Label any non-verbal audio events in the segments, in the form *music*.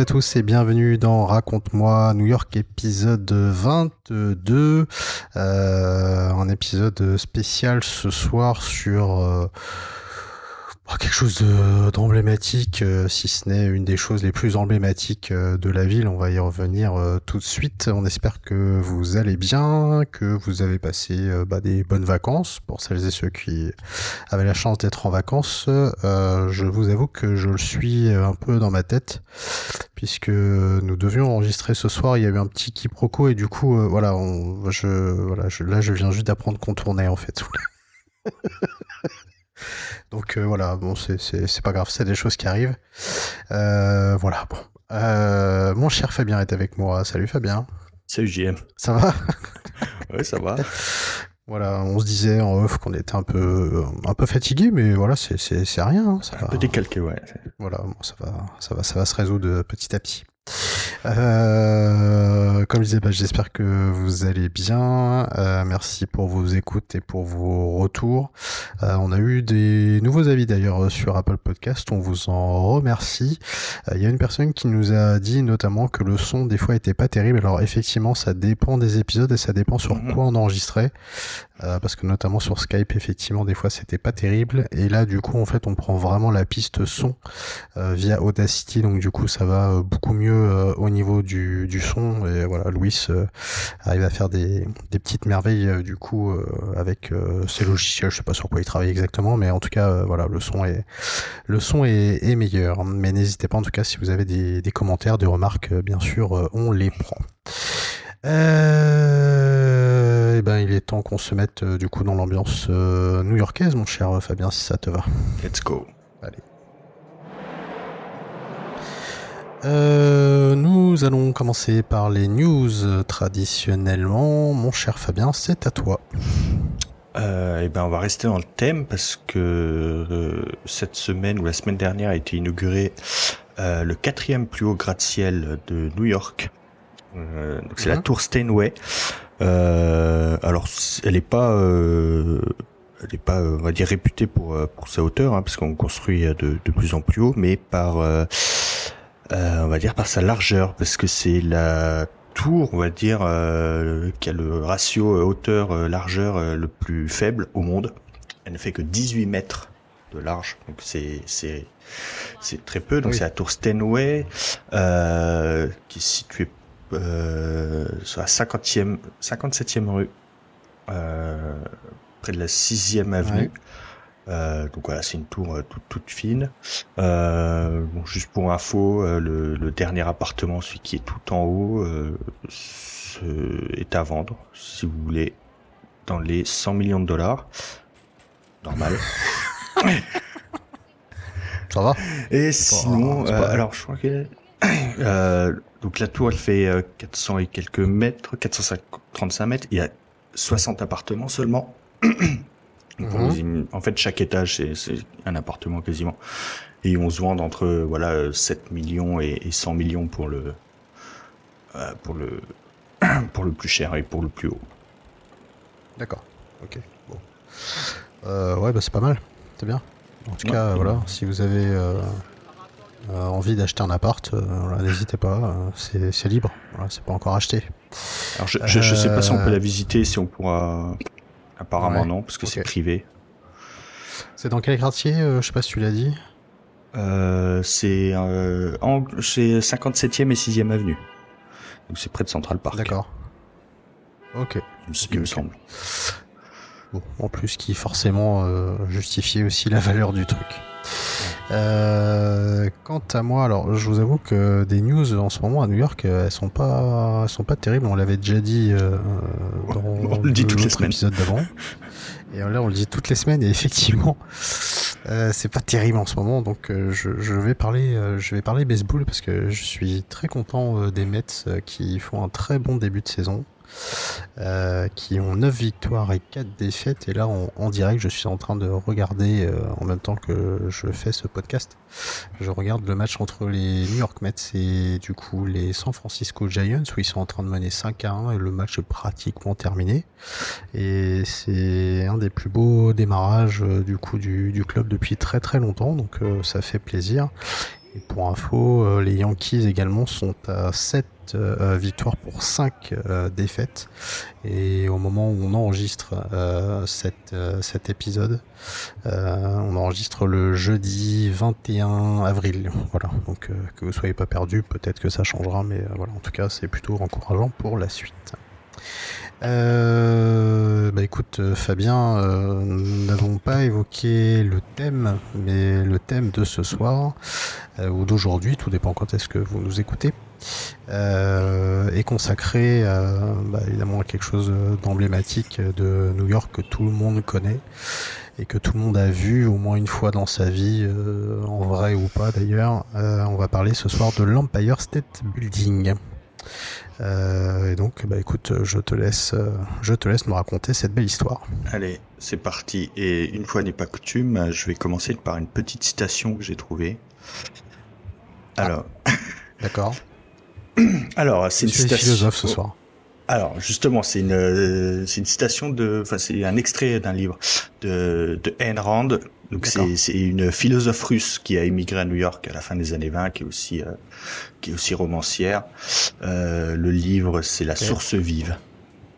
À tous et bienvenue dans Raconte-moi New York épisode 22. Euh, un épisode spécial ce soir sur euh, quelque chose de- d'emblématique, euh, si ce n'est une des choses les plus emblématiques euh, de la ville. On va y revenir euh, tout de suite. On espère que vous allez bien, que vous avez passé bah, des bonnes vacances pour celles et ceux qui avaient la chance d'être en vacances. Je vous avoue que je le suis un peu dans ma tête puisque nous devions enregistrer ce soir. Il y a eu un petit quiproquo et du coup, voilà, là, je viens juste d'apprendre qu'on tournait en fait. *laughs* Donc euh, voilà, bon, c'est- pas grave, c'est des choses qui arrivent. Euh, voilà, bon. Euh, mon cher Fabien est avec moi. Salut Fabien. Salut JM. Ça va? *laughs* Ouais, ça va. Voilà, on se disait en off qu'on était un peu, un peu fatigué, mais voilà, c'est c'est- c'est rien. hein, ça Un va. peu décalqué, ouais. Voilà, bon, ça va, ça va, ça va se résoudre petit à petit. Euh, comme je disais, bah, j'espère que vous allez bien. Euh, merci pour vos écoutes et pour vos retours. Euh, on a eu des nouveaux avis d'ailleurs sur Apple Podcast. On vous en remercie. Il y a une personne qui nous a dit notamment que le son des fois était pas terrible. Alors effectivement, ça dépend des épisodes et ça dépend sur Mhm. quoi on enregistrait. Parce que notamment sur Skype, effectivement, des fois c'était pas terrible. Et là, du coup, en fait, on prend vraiment la piste son via Audacity, donc du coup, ça va beaucoup mieux euh, au niveau du, du son. Et voilà, Louis euh, arrive à faire des, des petites merveilles euh, du coup avec ses logiciels. Je sais pas sur quoi il travaille exactement, mais en tout cas, voilà, le son est le son est, est meilleur. Mais n'hésitez pas, en tout cas, si vous avez des, des commentaires, des remarques, bien sûr, on les prend. Euh, eh ben, il est temps qu'on se mette euh, du coup dans l'ambiance euh, new-yorkaise, mon cher Fabien, si ça te va. Let's go. Euh, nous allons commencer par les news euh, traditionnellement. Mon cher Fabien, c'est à toi. Euh, et ben, on va rester dans le thème parce que euh, cette semaine ou la semaine dernière a été inauguré euh, le quatrième plus haut gratte-ciel de New York. Euh, donc c'est la Mhm. tour Steinway. Euh, alors, elle est pas, euh, elle est pas, on va dire réputée pour pour sa hauteur, hein, parce qu'on construit de, de plus en plus haut, mais par, on va dire par sa largeur, parce que c'est la tour, on va dire, euh, qui a le ratio euh, hauteur-largeur euh, le plus faible au monde. Elle ne fait que 18 mètres de large, donc c'est c'est c'est très peu. Donc Oui. c'est la tour Steinway euh, qui est située euh, sur la 50e, 57e rue, euh, près de la 6e avenue. Ouais. Euh, donc voilà, c'est une tour euh, toute, toute fine. Euh, bon, juste pour info, le, le dernier appartement, celui qui est tout en haut, euh, est à vendre, si vous voulez, dans les 100 millions de dollars. Normal. *laughs* Ça va? Et sinon, euh, alors je crois que *coughs* euh, donc la tour elle fait euh, 400 et quelques mètres, 435 mètres. Il y a 60 appartements seulement. *coughs* En fait, chaque étage c'est un appartement quasiment. Et on se vend entre voilà euh, 7 millions et, et 100 millions pour le euh, pour le *clears throat* pour le plus cher et pour le plus haut. D'accord. Ok. Bon. Euh, ouais, bah c'est pas mal. C'est bien. En tout Ouais. cas, voilà, si vous avez euh, euh, envie d'acheter un appart, euh, voilà, n'hésitez pas. c'est c'est libre. Voilà, c'est pas encore acheté. Alors je, je, je sais pas si on peut la visiter, si on pourra. Apparemment Ouais. non, parce que c'est privé. C'est dans quel quartier euh, Je sais pas si tu l'as dit. Euh, c'est euh, en- c'est 57e et 6e avenue. Donc c'est près de Central Park. D'accord. Ok. Il me- Ok, il me semble. Bon, en plus, qui forcément euh, justifiait aussi la valeur du truc. Euh, quant à moi, alors je vous avoue que des news en ce moment à New York, euh, elles sont pas, elles sont pas terribles. On l'avait déjà dit euh, dans On le dit toutes les l'autre semaines. épisode d'avant. *laughs* Et là, on le dit toutes les semaines, et effectivement, euh, c'est pas terrible en ce moment. Donc, euh, je, je, vais parler, je vais parler baseball parce que je suis très content des Mets qui font un très bon début de saison. Euh, qui ont 9 victoires et 4 défaites. Et là, en, direct, je suis en train de regarder, euh, en même temps que je fais ce podcast, je regarde le match entre les New York Mets et du coup les San Francisco Giants, où ils sont en train de mener 5 à 1 et le match est pratiquement terminé. Et c'est un des plus beaux démarrages euh, du coup du, club depuis très très longtemps, donc ça fait plaisir. Et pour info, les Yankees également sont à 7 euh, victoire pour 5 euh, défaites. Et au moment où on enregistre euh, cet épisode, on enregistre le jeudi 21 avril. Voilà, donc que vous soyez pas perdu, peut-être que ça changera, mais voilà, en tout cas, c'est plutôt encourageant pour la suite. Euh, bah écoute Fabien, euh, nous n'avons pas évoqué le thème, mais le thème de ce soir euh, ou d'aujourd'hui, tout dépend quand est-ce que vous nous écoutez, euh, est consacré bah, évidemment à quelque chose d'emblématique de New York que tout le monde connaît et que tout le monde a vu au moins une fois dans sa vie, en vrai ou pas d'ailleurs. on va parler ce soir de l'Empire State Building. Euh, et donc, bah écoute, je te laisse, je te laisse me raconter cette belle histoire. Allez, c'est parti. Et une fois n'est pas coutume, je vais commencer par une petite citation que j'ai trouvée. Alors. Ah, *laughs* d'accord. *clears throat* Alors, c'est une citation. philosophe ce soir. Alors justement, c'est une c'est une citation de, enfin c'est un extrait d'un livre de de Ayn Rand. Donc c'est c'est une philosophe russe qui a émigré à New York à la fin des années 20, qui est aussi euh, qui est aussi romancière. Euh, le livre c'est La source vive.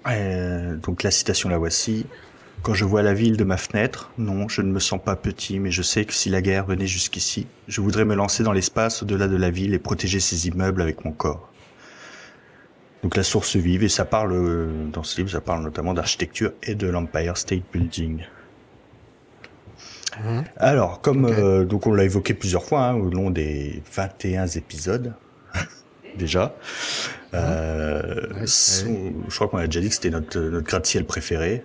Euh, donc la citation la voici. Quand je vois la ville de ma fenêtre, non, je ne me sens pas petit, mais je sais que si la guerre venait jusqu'ici, je voudrais me lancer dans l'espace au-delà de la ville et protéger ses immeubles avec mon corps. Donc la source vive, et ça parle, euh, dans ce livre, ça parle notamment d'architecture et de l'Empire State Building. Mhm. Alors, comme euh, donc on l'a évoqué plusieurs fois hein, au long des 21 épisodes *laughs* déjà. Euh, Je crois qu'on a déjà dit que c'était notre, notre gratte-ciel préféré.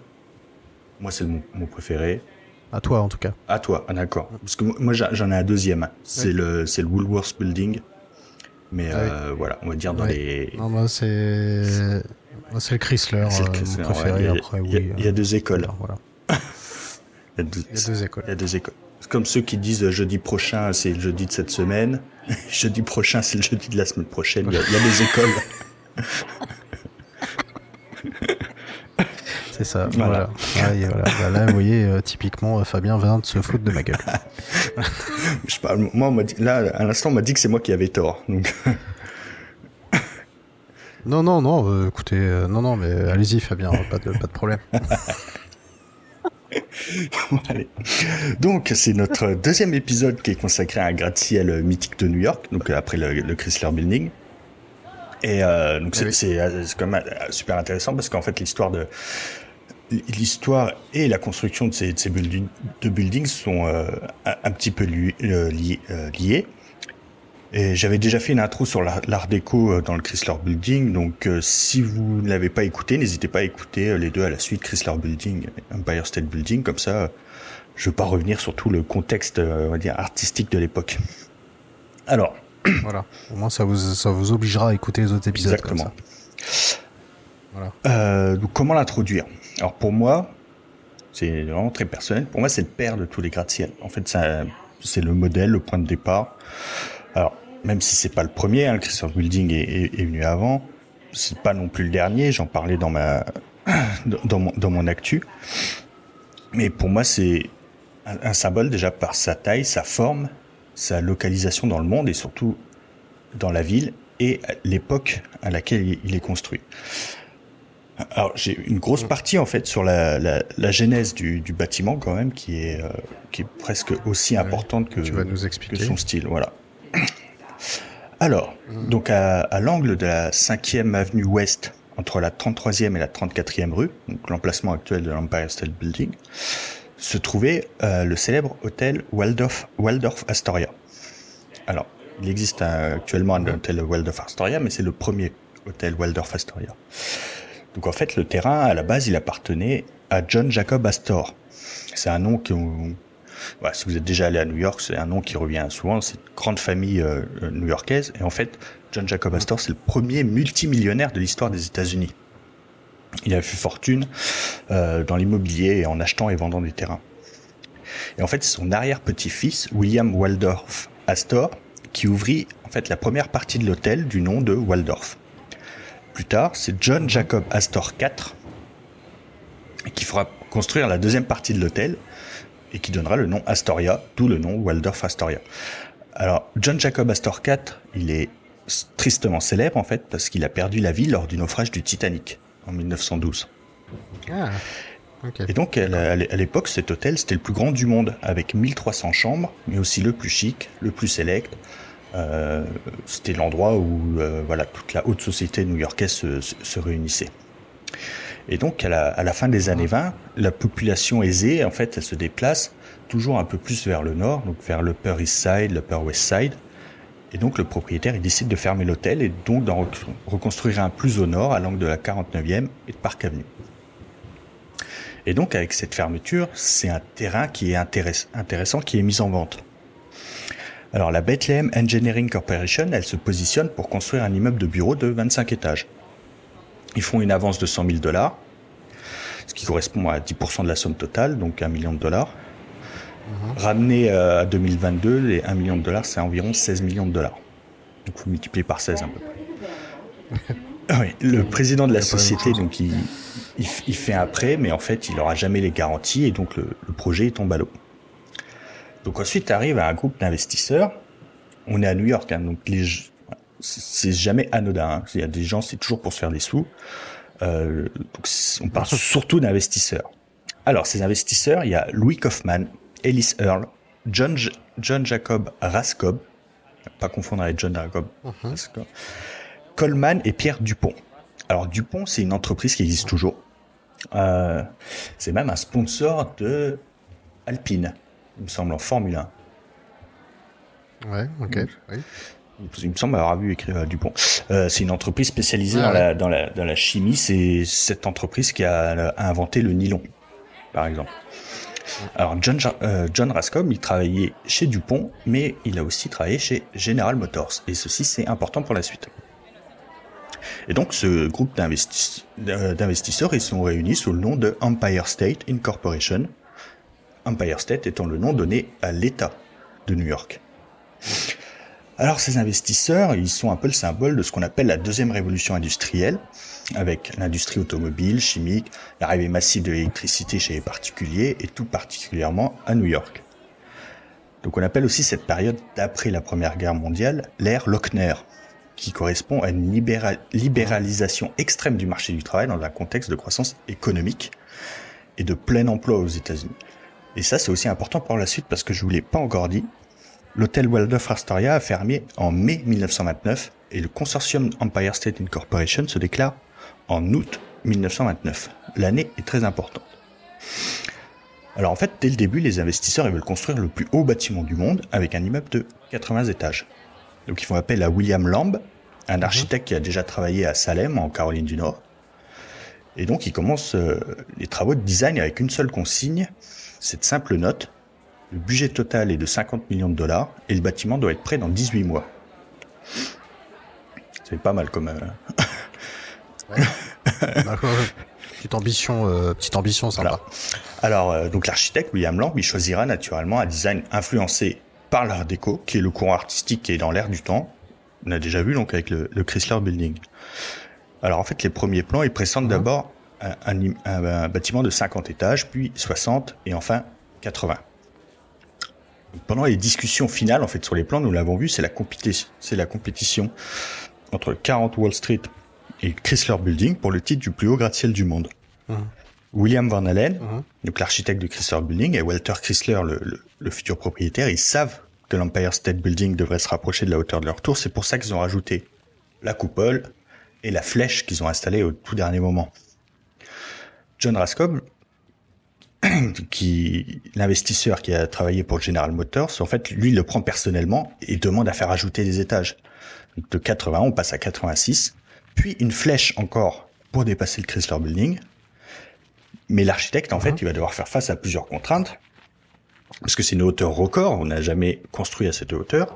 Moi, c'est mon, mon, préféré. À toi, en tout cas. À toi, ah, d'accord. Parce que moi, j'en ai un deuxième. C'est le, c'est le Woolworth Building. Mais ah euh, voilà, on va dire dans les. Non, moi c'est c'est le Chrysler, le euh, Chrysler mon préféré. il, y a, après, il, y a, oui, il y a deux écoles. Voilà. *laughs* il, y a deux, il y a deux écoles. Il y a deux écoles. Comme ceux qui disent jeudi prochain, c'est le jeudi de cette semaine. *laughs* jeudi prochain, c'est le jeudi de la semaine prochaine. Il y a, il y a des écoles. *laughs* C'est ça. Voilà. voilà. voilà. Bah là, vous voyez, euh, typiquement, Fabien vient de se foutre de ma gueule. *laughs* Je pas, moi, on m'a dit, là, à l'instant, on m'a dit que c'est moi qui avais tort. Donc. non, non, non. Euh, écoutez, euh, non, non, mais allez-y, Fabien, pas de, pas de problème. *laughs* Allez. Donc, c'est notre deuxième épisode qui est consacré à un gratte-ciel mythique de New York, donc après le, le Chrysler Building. Et euh, donc, c'est, c'est, c'est quand même super intéressant parce qu'en fait, l'histoire de l'histoire et la construction de ces, de ces buildings, de buildings sont euh, un, un, petit peu liés. Euh, liés. Et j'avais déjà fait une intro sur l'art déco euh, dans le Chrysler Building, donc euh, si vous ne l'avez pas écouté, n'hésitez pas à écouter les deux à la suite, Chrysler Building, Empire State Building, comme ça, je ne vais pas revenir sur tout le contexte, on va dire, artistique de l'époque. Alors. *clears throat* Voilà. Au moins, ça vous, ça vous obligera à écouter les autres épisodes. Exactement. Comme ça. Voilà. Euh, donc, comment l'introduire? Alors pour moi, c'est vraiment très personnel. Pour moi, c'est le père de tous les gratte-ciel. En fait, c'est le modèle, le point de départ. Alors, même si c'est pas le premier, hein, le Chrysler Building est, est, est, venu avant, c'est pas non plus le dernier. J'en parlais dans ma *clears throat* dans mon, dans mon actu. Mais pour moi, c'est un, un, symbole déjà par sa taille, sa forme, sa localisation dans le monde et surtout dans la ville et l'époque à laquelle il est construit. Alors j'ai une grosse partie en fait sur la, la, la genèse du, du, bâtiment quand même qui est euh, qui est presque aussi importante que, tu vas nous expliquer. que son style. Voilà. Alors donc à, à l'angle de la 5e avenue Ouest entre la 33e et la 34e rue, donc l'emplacement actuel de l'Empire State Building, se trouvait euh, le célèbre hôtel Waldorf, Waldorf Astoria. Alors il existe un, actuellement un hôtel Waldorf Astoria, mais c'est le premier hôtel Waldorf Astoria. Donc en fait, le terrain, à la base, il appartenait à John Jacob Astor. C'est un nom si vous êtes déjà allé à New York, c'est un nom qui revient souvent. C'est une grande famille euh, new-yorkaise. Et en fait, John Jacob Astor, c'est le premier multimillionnaire de l'histoire des États-Unis. Il a fait fortune euh, dans l'immobilier en achetant et vendant des terrains. Et en fait, c'est son arrière-petit-fils, William Waldorf Astor, qui ouvrit en fait la première partie de l'hôtel du nom de Waldorf. Plus tard, c'est John Jacob Astor IV qui fera construire la deuxième partie de l'hôtel et qui donnera le nom Astoria, d'où le nom Waldorf Astoria. Alors, John Jacob Astor IV, il est tristement célèbre en fait parce qu'il a perdu la vie lors du naufrage du Titanic en 1912. Ah, Et donc à l'époque cet hôtel c'était le plus grand du monde avec 1300 chambres mais aussi le plus chic, le plus select. Euh, c'était l'endroit où euh, voilà toute la haute société new-yorkaise se, se, réunissait. Et donc à la, fin des années 20, la population aisée en fait elle se déplace toujours un peu plus vers le nord, donc vers l'Upper East Side, l'Upper West Side, et donc le propriétaire il décide de fermer l'hôtel et donc d'en reconstruire un plus au nord à l'angle de la 49e et de Park Avenue. Et donc avec cette fermeture, c'est un terrain qui est intéressant qui est mis en vente. Alors la Bethlehem Engineering Corporation, elle se positionne pour construire un immeuble de bureau de 25 étages. Ils font une avance de 100 000 dollars, ce qui correspond à 10% de la somme totale, donc un million de dollars. Mhm. Ramené euh, à 2022, les 1 million de dollars, c'est environ 16 millions de dollars. Donc vous multipliez par 16 à peu près. *laughs* oui, le président de la société, donc il, il, fait un prêt, mais en fait, il n'aura jamais les garanties et donc le, projet tombe à l'eau. Donc ensuite arrive un groupe d'investisseurs. On est à New York, hein, donc les, c'est jamais anodin. Hein. Il y a des gens, c'est toujours pour se faire des sous. Euh, donc on parle surtout d'investisseurs. Alors ces investisseurs, il y a Louis Kaufman, Ellis Earl, John, John Jacob Raskob, pas confondre avec John Jacob uh Coleman et Pierre Dupont. Alors Dupont, c'est une entreprise qui existe toujours. Euh, c'est même un sponsor de Alpine, il me semble, en Formule 1. Ouais, ok. Il me semble avoir vu écrire Dupont. Euh, c'est une entreprise spécialisée dans, la, dans, la, dans la chimie. C'est cette entreprise qui a inventé le nylon, par exemple. Alors John, euh, John Rascom, il travaillait chez Dupont, mais il a aussi travaillé chez General Motors. Et ceci, c'est important pour la suite. Et donc ce groupe d'investisseurs, ils sont réunis sous le nom de Empire State Incorporation. Empire State étant le nom donné à l'État de New York. Alors ces investisseurs, ils sont un peu le symbole de ce qu'on appelle la deuxième révolution industrielle, avec l'industrie automobile, chimique, l'arrivée massive de l'électricité chez les particuliers et tout particulièrement à New York. Donc on appelle aussi cette période d'après la Première Guerre mondiale l'ère Lochner, qui correspond à une libéralisation extrême du marché du travail dans un contexte de croissance économique et de plein emploi aux États-Unis. Et ça c'est aussi important pour la suite parce que je vous l'ai pas encore dit, l'hôtel Waldorf Astoria a fermé en mai 1929 et le consortium Empire State Incorporation se déclare en août 1929. L'année est très importante. Alors en fait, dès le début, les investisseurs veulent construire le plus haut bâtiment du monde avec un immeuble de 80 étages. Donc ils font appel à William Lamb, un architecte qui a déjà travaillé à Salem en Caroline du Nord. Et donc ils commencent euh, les travaux de design avec une seule consigne, cette simple note. Le budget total est de 50 millions de dollars et le bâtiment doit être prêt dans 18 mois. C'est pas mal comme, euh, *laughs* petite ambition, euh, petite ambition sympa. Alors, euh, donc l'architecte William Lamb, il choisira naturellement un design influencé par l'art déco, qui est le courant artistique qui est dans l'air du temps. On a déjà vu donc avec le, Chrysler Building. Alors en fait, les premiers plans, ils présentent mhm. d'abord un, bâtiment de 50 étages, puis 60 et enfin 80. Pendant les discussions finales, en fait, sur les plans, nous l'avons vu, c'est la compétition, c'est la compétition entre 40 Wall Street et Chrysler Building pour le titre du plus haut gratte-ciel du monde. Mmh. William Van Allen, mmh. donc l'architecte de Chrysler Building, et Walter Chrysler, le, futur propriétaire, ils savent que l'Empire State Building devrait se rapprocher de la hauteur de leur tour. C'est pour ça qu'ils ont rajouté la coupole et la flèche qu'ils ont installée au tout dernier moment. John Raskob, qui l'investisseur qui a travaillé pour General Motors, en fait, lui, il le prend personnellement et demande à faire ajouter des étages. Donc de 80, on passe à 86 puis une flèche encore pour dépasser le Chrysler Building, Mais l'architecte, en fait, il va devoir faire face à plusieurs contraintes, parce que c'est une hauteur record, on n'a jamais construit à cette hauteur.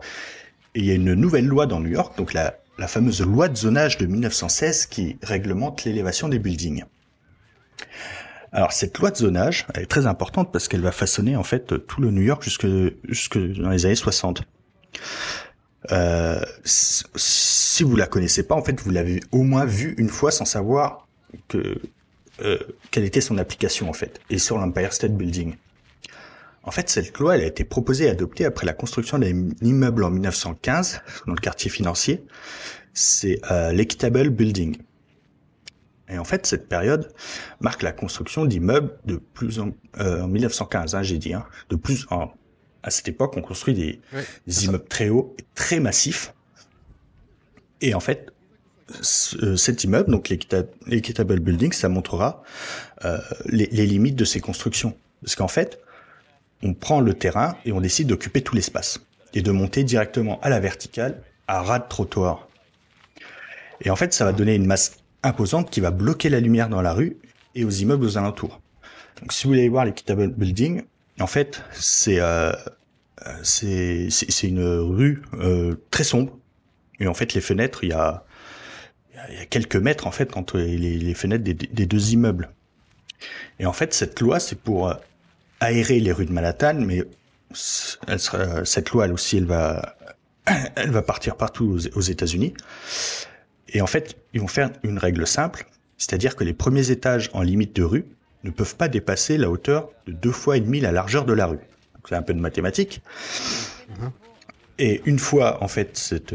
Et il y a une nouvelle loi dans New York, donc la, la fameuse loi de zonage de 1916 qui réglemente l'élévation des buildings. Alors cette loi de zonage, elle est très importante parce qu'elle va façonner en fait tout le New York jusque, jusque dans les années 60. Euh, si vous la connaissez pas, en fait, vous l'avez au moins vu une fois sans savoir que euh, quelle était son application en fait, et sur l'Empire State Building. En fait, cette loi, elle a été proposée et adoptée après la construction d'un immeuble en 1915 dans le quartier financier. C'est euh, l'Equitable Building. Et en fait, cette période marque la construction d'immeubles de plus en, euh, en 1915, hein, j'ai dit, hein, de plus en, à cette époque, on construit des, des immeubles très hauts et très massifs. Et en fait, ce, cet immeuble, donc l'Equitable Building, ça montrera euh, les, les, limites de ces constructions. Parce qu'en fait, on prend le terrain et on décide d'occuper tout l'espace et de monter directement à la verticale, à ras de trottoir. Et en fait, ça va donner une masse imposante qui va bloquer la lumière dans la rue et aux immeubles aux alentours. Donc, si vous voulez voir l'Equitable Building, en fait, c'est euh, c'est une rue euh, très sombre. Et en fait, les fenêtres, il y a, y a quelques mètres en fait entre les, les fenêtres des, des, deux immeubles. Et en fait, cette loi, c'est pour euh, aérer les rues de Manhattan, mais elle sera, cette loi, elle aussi, elle va, *clears throat* elle va partir partout aux, aux États-Unis. Et en fait, ils vont faire une règle simple, c'est-à-dire que les premiers étages en limite de rue ne peuvent pas dépasser la hauteur de deux fois et demi la largeur de la rue. C'est un peu de mathématiques. Mhm. Et une fois en fait cette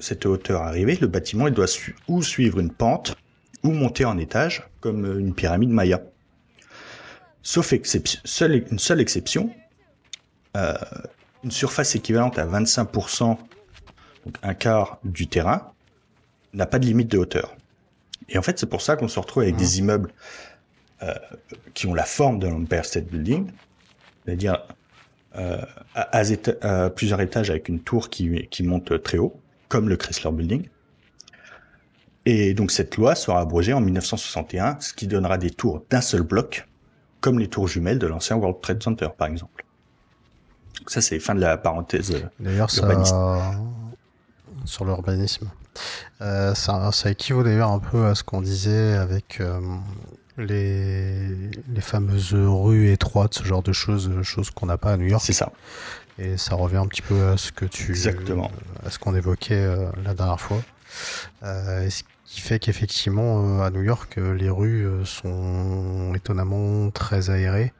cette hauteur arrivée, le bâtiment il doit ou suivre une pente ou monter en étage comme une pyramide Maya. Sauf seule, une seule exception, euh, une surface équivalente à 25%, donc un quart du terrain, n'a pas de limite de hauteur. Et en fait, c'est pour ça qu'on se retrouve avec des immeubles euh, qui ont la forme de l'Empire State Building, c'est-à-dire euh, à, à, plusieurs étages avec une tour qui, qui monte très haut, comme le Chrysler Building. Et donc cette loi sera abrogée en 1961, ce qui donnera des tours d'un seul bloc, comme les tours jumelles de l'ancien World Trade Center, par exemple. Donc ça, c'est fin de la parenthèse. Euh, D'ailleurs, ça sur l'urbanisme. Euh, ça, ça, équivaut d'ailleurs un peu à ce qu'on disait avec euh, les, les fameuses rues étroites, ce genre de choses, choses qu'on n'a pas à New York. C'est ça. Et ça revient un petit peu à ce que tu, Exactement. à ce qu'on évoquait euh, la dernière fois. Euh, ce qui fait qu'effectivement à New York, les rues sont étonnamment très aérées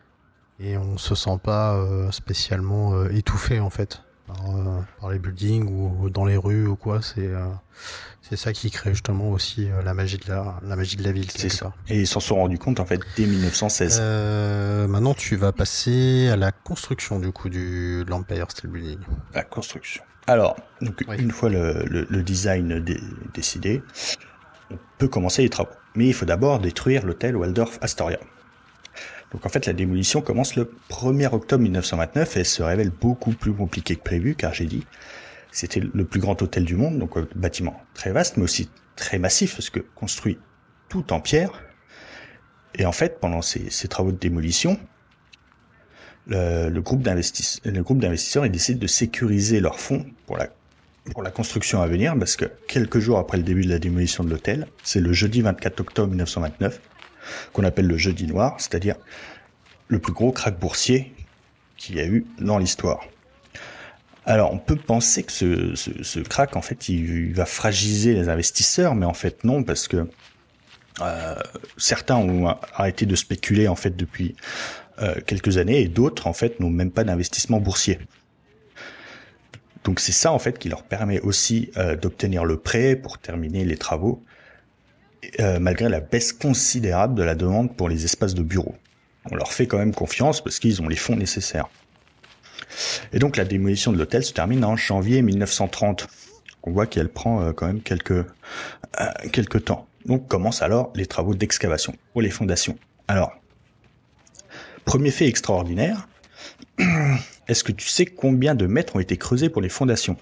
et on se sent pas spécialement étouffé en fait. Euh, par, les buildings ou dans les rues ou quoi. C'est euh, c'est ça qui crée justement aussi euh, la magie de la, la magie de la ville. C'est ça. Et ils s'en sont rendus compte en fait dès 1916. Euh, maintenant, tu vas passer à la construction du coup du l'Empire State Building. La construction. Alors, donc une fois le, le, le design décidé, on peut commencer les travaux. Mais il faut d'abord détruire l'hôtel Waldorf Astoria. Donc en fait, la démolition commence le 1er octobre 1929 et se révèle beaucoup plus compliquée que prévu, car j'ai dit, c'était le plus grand hôtel du monde, donc un bâtiment très vaste, mais aussi très massif, parce que construit tout en pierre. Et en fait, pendant ces, travaux de démolition, le, groupe d'investisseurs décide de sécuriser leurs fonds pour la construction à venir, parce que quelques jours après le début de la démolition de l'hôtel, c'est le jeudi 24 octobre 1929, qu'on appelle le jeudi noir, c'est-à-dire le plus gros crack boursier qu'il y a eu dans l'histoire. Alors, on peut penser que ce, ce, crack, en fait, va fragiliser les investisseurs, mais en fait, non, parce que euh, certains ont arrêté de spéculer, en fait, depuis euh, quelques années, et d'autres, en fait, n'ont même pas d'investissement boursier. Donc, c'est ça, en fait, qui leur permet aussi euh, d'obtenir le prêt pour terminer les travaux euh, malgré la baisse considérable de la demande pour les espaces de bureau. On leur fait quand même confiance parce qu'ils ont les fonds nécessaires. Et donc la démolition de l'hôtel se termine en janvier 1930. On voit qu'elle prend euh, quand même quelques, euh, quelques temps. Donc commencent alors les travaux d'excavation pour les fondations. Alors, premier fait extraordinaire, *clears throat* est-ce que tu sais combien de mètres ont été creusés pour les fondations?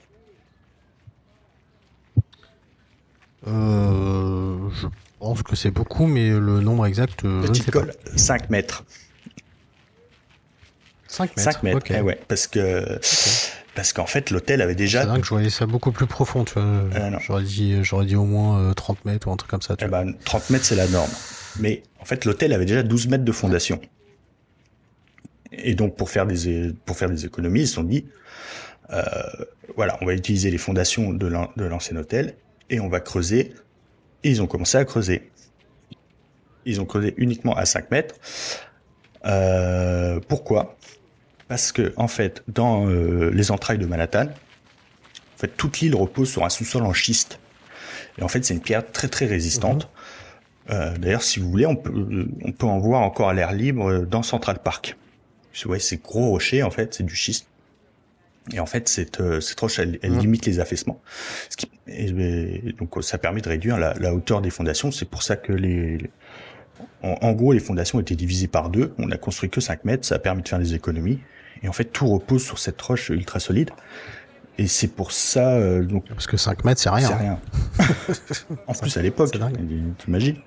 Euh, je pense que c'est beaucoup, mais le nombre exact, euh, je ne sais pas. 5 mètres. 5 mètres. 5 mètres, eh ouais, parce que parce qu'en fait l'hôtel avait déjà. C'est dingue, je voyais ça beaucoup plus profond, tu vois. Ah, j'aurais dit, j'aurais dit au moins 30 euh, mètres ou un truc comme ça. Tu eh ben, 30 mètres c'est la norme. Mais en fait l'hôtel avait déjà 12 mètres de fondation. Et donc pour faire des pour faire des économies, ils se sont dit, euh, voilà, on va utiliser les fondations de l'ancien hôtel et on va creuser. Et ils ont commencé à creuser. Ils ont creusé uniquement à 5 mètres. Euh, pourquoi? Parce que en fait, dans euh, les entrailles de Manhattan, en fait, toute l'île repose sur un sous-sol en schiste. Et en fait, c'est une pierre très très résistante. Mhm. Euh, D'ailleurs, si vous voulez, on peut, on peut en voir encore à l'air libre dans Central Park. Ouais, c'est gros rochers, en fait, c'est du schiste. Et en fait, cette, euh, cette roche, elle, elle mhm. limite les affaissements. Ce qui, et, donc, ça permet de réduire la, la hauteur des fondations. C'est pour ça que les, en, gros, les fondations étaient divisées par deux. On n'a construit que 5 mètres. Ça a permis de faire des économies. Et en fait, tout repose sur cette roche ultra solide. Et c'est pour ça. Euh, donc, Parce que 5 mètres, c'est rien. C'est rien. *laughs* en plus, à l'époque, t'imagines.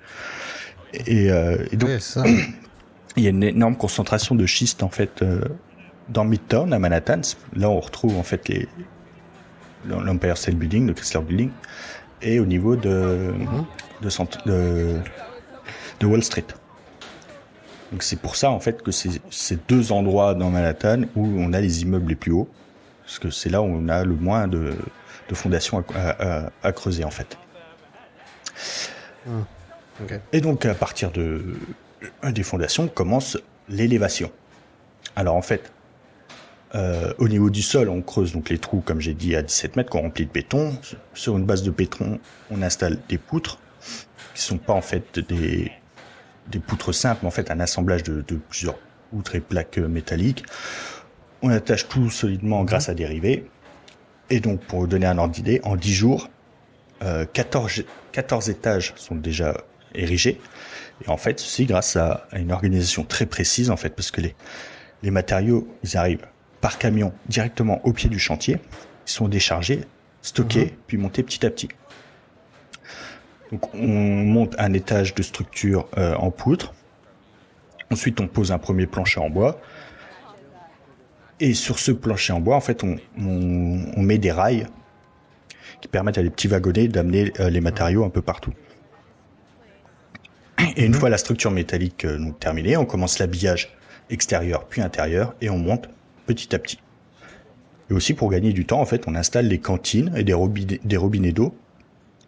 Et, euh, et donc, *clears throat* il y a une énorme concentration de schiste en fait euh, dans Midtown à Manhattan. Là, on retrouve en fait les l'Empire State Building, le Chrysler Building, et au niveau de, de, de, de Wall Street. Donc c'est pour ça en fait que c'est ces deux endroits dans Manhattan où on a les immeubles les plus hauts, parce que c'est là où on a le moins de, de fondations à, à, creuser en fait. Ah, Et donc à partir de des fondations commence l'élévation. Alors en fait, euh, au niveau du sol, on creuse donc les trous, comme j'ai dit, à 17 mètres, qu'on remplit de béton. Sur une base de béton, on installe des poutres, qui sont pas en fait des, des poutres simples, mais en fait un assemblage de, plusieurs poutres et plaques métalliques. On attache tout solidement grâce à des rivets. Et donc, pour vous donner un ordre d'idée, en 10 jours, 14, euh, 14 étages sont déjà érigés. Et en fait, c'est grâce à, une organisation très précise, en fait, parce que les, les matériaux, ils arrivent par camion directement au pied du chantier. Ils sont déchargés, stockés, mhm. puis montés petit à petit. Donc on monte un étage de structure euh, en poutre. Ensuite, on pose un premier plancher en bois. Et sur ce plancher en bois, en fait, on, on, met des rails qui permettent à des petits wagonnets d'amener euh, les matériaux un peu partout. Et une mhm. fois la structure métallique euh, terminée, on commence l'habillage extérieur puis intérieur et on monte petit à petit. Et aussi pour gagner du temps, en fait, on installe les cantines et des robinets, des d'eau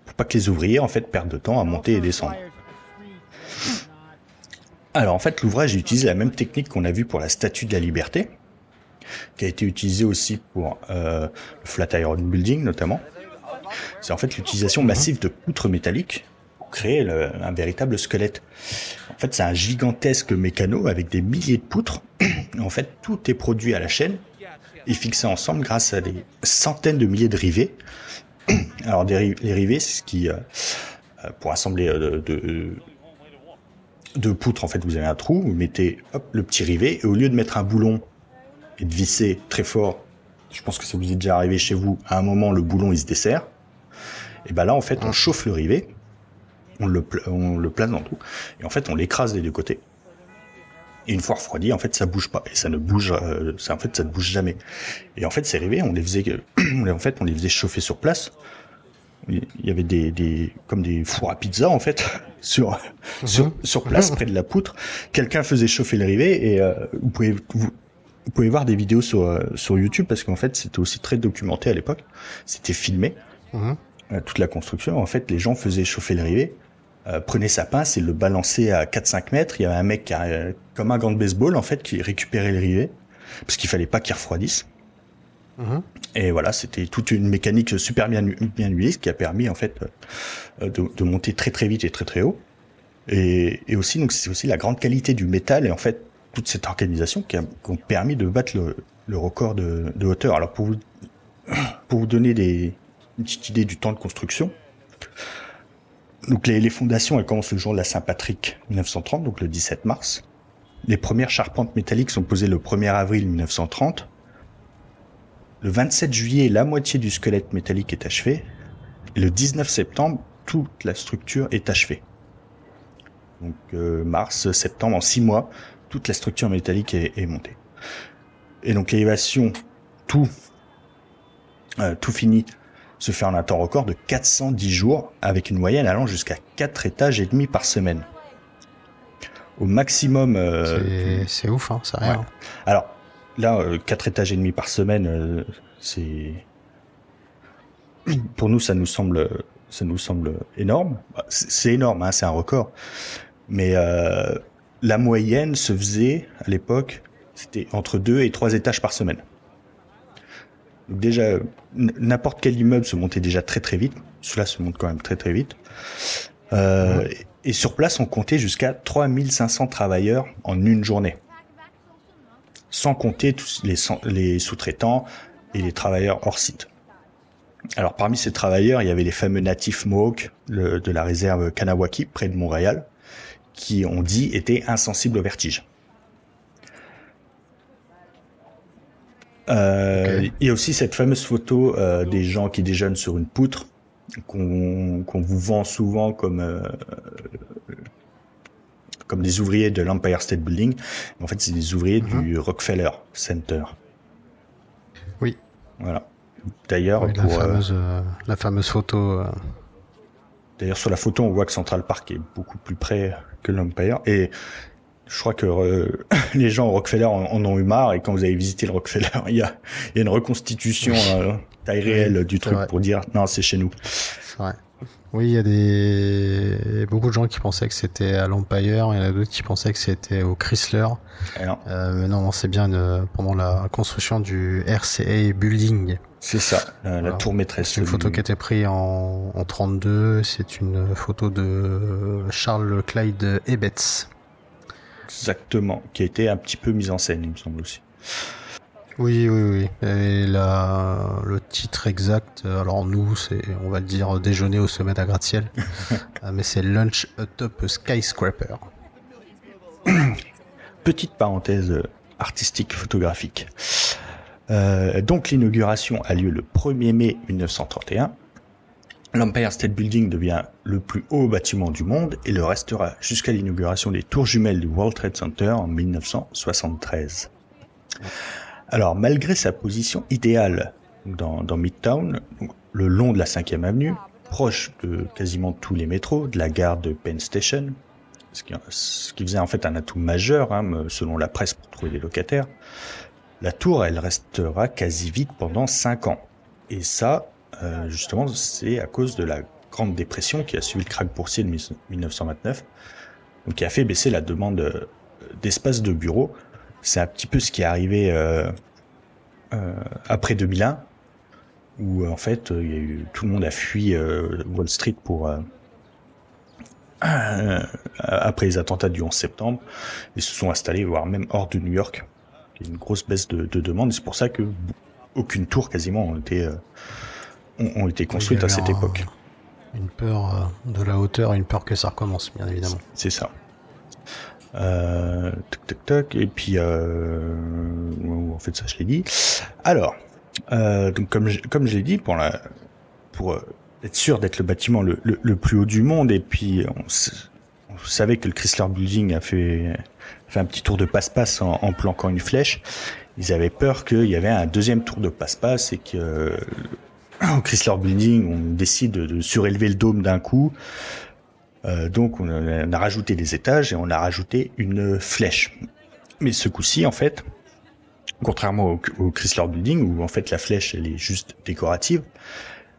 pour pas que les ouvriers en fait perdent de temps à monter et descendre. Alors en fait, l'ouvrage utilise la même technique qu'on a vu pour la Statue de la Liberté, qui a été utilisée aussi pour euh, le Flatiron Building notamment. C'est en fait l'utilisation massive de poutres métalliques créer un véritable squelette. En fait, c'est un gigantesque mécano avec des milliers de poutres. En fait, tout est produit à la chaîne et fixé ensemble grâce à des centaines de milliers de rivets. Alors, des, les rivets, c'est ce qui, euh, euh, pour assembler euh, de, de, poutres, en fait, vous avez un trou, vous mettez hop, le petit rivet, et au lieu de mettre un boulon et de visser très fort, je pense que ça vous est déjà arrivé chez vous, à un moment, le boulon, il se dessert. Et ben là, en fait, on chauffe le rivet, on le, on le place dans trou, et en fait, on l'écrase des deux côtés. Et une fois refroidi, en fait, ça bouge pas. Et ça ne bouge, euh, ça, en fait, ça ne bouge jamais. Et en fait, c'est arrivé, on les faisait, *clears throat* en fait, on les faisait chauffer sur place. Il y avait des, des comme des fours à pizza, en fait, *laughs* sur, mhm. sur, sur place, près de la poutre. Quelqu'un faisait chauffer le rivet et euh, vous pouvez, vous, pouvez voir des vidéos sur, euh, sur YouTube parce qu'en fait, c'était aussi très documenté à l'époque. C'était filmé. Mhm. toute la construction. En fait, les gens faisaient chauffer le rivet euh, prenait sa pince et le balançait à 4-5 mètres. Il y avait un mec qui comme un gant de baseball en fait qui récupérait le rivet parce qu'il fallait pas qu'il refroidisse. Mhm. Et voilà, c'était toute une mécanique super bien bien huilée, qui a permis en fait euh, de, de, monter très très vite et très très haut. Et, et aussi donc c'est aussi la grande qualité du métal et en fait toute cette organisation qui a, permis de battre le, le record de, de, hauteur. Alors pour vous pour vous donner des, une petite idée du temps de construction, donc les, fondations, elles commencent le jour de la Saint-Patrick 1930, donc le 17 mars. Les premières charpentes métalliques sont posées le 1er avril 1930. Le 27 juillet, la moitié du squelette métallique est achevé. Et le 19 septembre, toute la structure est achevée. Donc mars, septembre, en six mois, toute la structure métallique est, est montée. Et donc l'élévation, tout, tout fini, se fait en un temps record de 410 jours, avec une moyenne allant jusqu'à 4 étages et demi par semaine. Au maximum. Euh, c'est ouf, hein, c'est rien. Alors là, 4 euh, étages et demi par semaine, euh, c'est pour nous, ça nous semble, ça nous semble énorme. Bah, c'est énorme, hein, c'est un record. Mais la moyenne se faisait à l'époque, c'était entre 2 et 3 étages par semaine déjà, n'importe quel immeuble se montait déjà très très vite. Cela se monte quand même très très vite. Euh, et sur place, on comptait jusqu'à 3500 travailleurs en une journée. Sans compter tous les, les sous-traitants et les travailleurs hors site. Alors parmi ces travailleurs, il y avait les fameux natifs Mohawks de la réserve Kanawaki, près de Montréal, qui ont dit étaient insensibles au vertige. Euh, Il y a aussi cette fameuse photo euh, des gens qui déjeunent sur une poutre qu'on qu'on vous vend souvent comme euh, comme des ouvriers de l'Empire State Building. En fait, c'est des ouvriers mhm. du Rockefeller Center. Oui. Voilà. D'ailleurs, la, fameuse, euh, la fameuse photo. D'ailleurs, sur la photo, on voit que Central Park est beaucoup plus près que l'Empire. Et je crois que euh, *laughs* les gens au Rockefeller en, ont eu marre et quand vous avez visité le Rockefeller, *laughs* il y a, il y a une reconstitution euh, taille réelle du truc pour dire non, c'est chez nous. Vrai. Oui, il y a des beaucoup de gens qui pensaient que c'était à l'Empire, il y en a d'autres qui pensaient que c'était au Chrysler. non. Euh, mais non, c'est bien pendant la construction du RCA Building. C'est ça, la tour maîtresse. C'est une photo qui a été prise en, en 32. C'est une photo de Charles Clyde Ebets. Exactement, qui a été un petit peu mise en scène, il me semble aussi. Oui, oui, oui. Et la, le titre exact, alors nous, c'est, on va le dire, déjeuner au sommet d'un gratte-ciel, ah, *laughs* mais c'est Lunch atop Skyscraper. *coughs* Petite parenthèse artistique photographique. Euh, donc l'inauguration a lieu le 1er mai 1931 L'Empire State Building devient le plus haut bâtiment du monde et le restera jusqu'à l'inauguration des tours jumelles du World Trade Center en 1973. Alors, malgré sa position idéale dans, Midtown, le long de la 5e avenue, proche de quasiment tous les métros, de la gare de Penn Station, ce qui, faisait en fait un atout majeur, hein, selon la presse, pour trouver des locataires, la tour, elle restera quasi vide pendant 5 ans. Et ça, euh, justement, c'est à cause de la Grande Dépression qui a suivi le krach boursier de 1929, donc qui a fait baisser la demande euh, d'espace de bureau. C'est un petit peu ce qui est arrivé euh, après 2001, où en fait, tout le monde a fui Wall Street pour après les attentats du 11 septembre, ils se sont installés, voire même hors de New York. Il y a une grosse baisse de, de demande. C'est pour ça que aucune tour quasiment n'a ont, été construites à cette époque. Une peur euh, de la hauteur une peur que ça recommence, bien évidemment. C'est ça. Euh, et puis, euh, en fait, ça, je l'ai dit. Alors, euh, donc comme je, comme je l'ai dit, pour la, pour être sûr d'être le bâtiment le, le, plus haut du monde, et puis on, savait que le Chrysler Building a fait, fait un petit tour de passe-passe en, en, planquant une flèche. Ils avaient peur qu'il y avait un deuxième tour de passe-passe et que au Chrysler Building, on décide de surélever le dôme d'un coup. Euh, donc on a, rajouté des étages et on a rajouté une flèche. Mais ce coup-ci, en fait, contrairement au, Chrysler Building où en fait la flèche elle est juste décorative,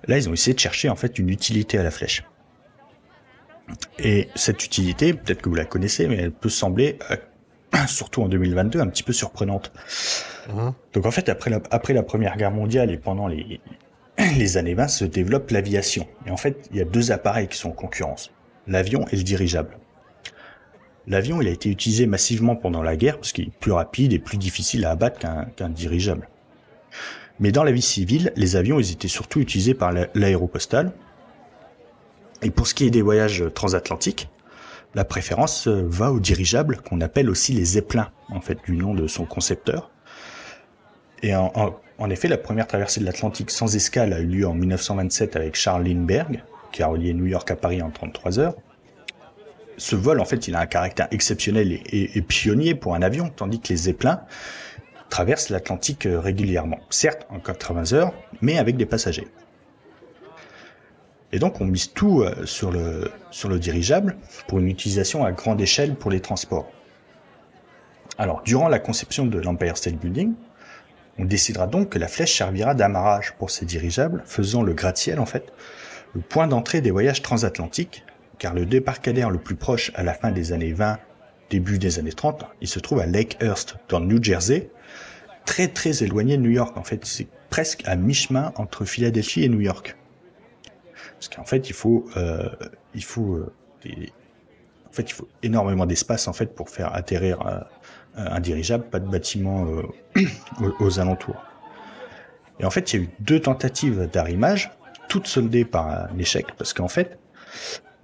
là ils ont essayé de chercher en fait une utilité à la flèche. Et cette utilité, peut-être que vous la connaissez, mais elle peut sembler, euh, *coughs* surtout en 2022, un petit peu surprenante. Mmh. Donc en fait, après la, après la Première Guerre mondiale et pendant les, *coughs* les années 20 se développe l'aviation. Et en fait, il y a deux appareils qui sont en concurrence. L'avion et le dirigeable. L'avion, il a été utilisé massivement pendant la guerre parce qu'il est plus rapide et plus difficile à abattre qu'un dirigeable. Mais dans la vie civile, les avions, ils étaient surtout utilisés par l'aéropostale. Et pour ce qui est des voyages transatlantiques, la préférence va aux dirigeables qu'on appelle aussi les zeppelins, en fait, du nom de son concepteur. Et effet, la première traversée de l'Atlantique sans escale a eu lieu en 1927 avec Charles Lindbergh, qui a relié New York à Paris en 33 heures. ce vol, en fait, il a un caractère exceptionnel et, pionnier pour un avion, tandis que les zeppelins traversent l'Atlantique euh, régulièrement. Certes, en 80 heures, mais avec des passagers. Et donc, on mise tout euh, sur le, sur le dirigeable pour une utilisation à grande échelle pour les transports. Alors, durant la conception de l'Empire State Building, on décidera donc que la flèche servira d'amarrage pour ces dirigeables, faisant le gratte-ciel, en fait, le point d'entrée des voyages transatlantiques car le débarcadère le plus proche à la fin des années 20, début des années 30, il se trouve à Lakehurst, dans New Jersey, très très éloigné de New York. En fait, c'est presque à mi-chemin entre Philadelphie et New York. Parce qu'en fait, il faut, euh, il faut, euh, en fait, il faut énormément d'espace en fait pour faire atterrir euh, un dirigeable, pas de bâtiment euh, *clears throat* aux, aux, alentours. Et en fait, il y a eu deux tentatives d'arrimage, toutes soldées par un échec, parce qu'en fait,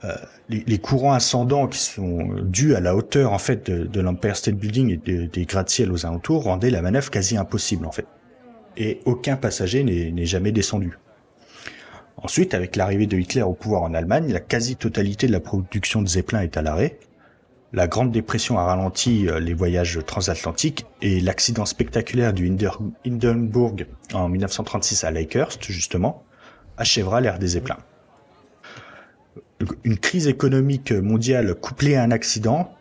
euh, les, courants ascendants qui sont dus à la hauteur en fait de, l'Empire State Building et des gratte-ciel aux alentours rendaient la manœuvre quasi impossible en fait. Et aucun passager n'est jamais descendu. Ensuite, avec l'arrivée de Hitler au pouvoir en Allemagne, la quasi-totalité de la production de Zeppelin est à l'arrêt. La Grande Dépression a ralenti euh, les voyages transatlantiques et l'accident spectaculaire du Hindenburg en 1936 à Lakehurst, justement, achèvera l'ère des Zeppelins une crise économique mondiale couplée à un accident,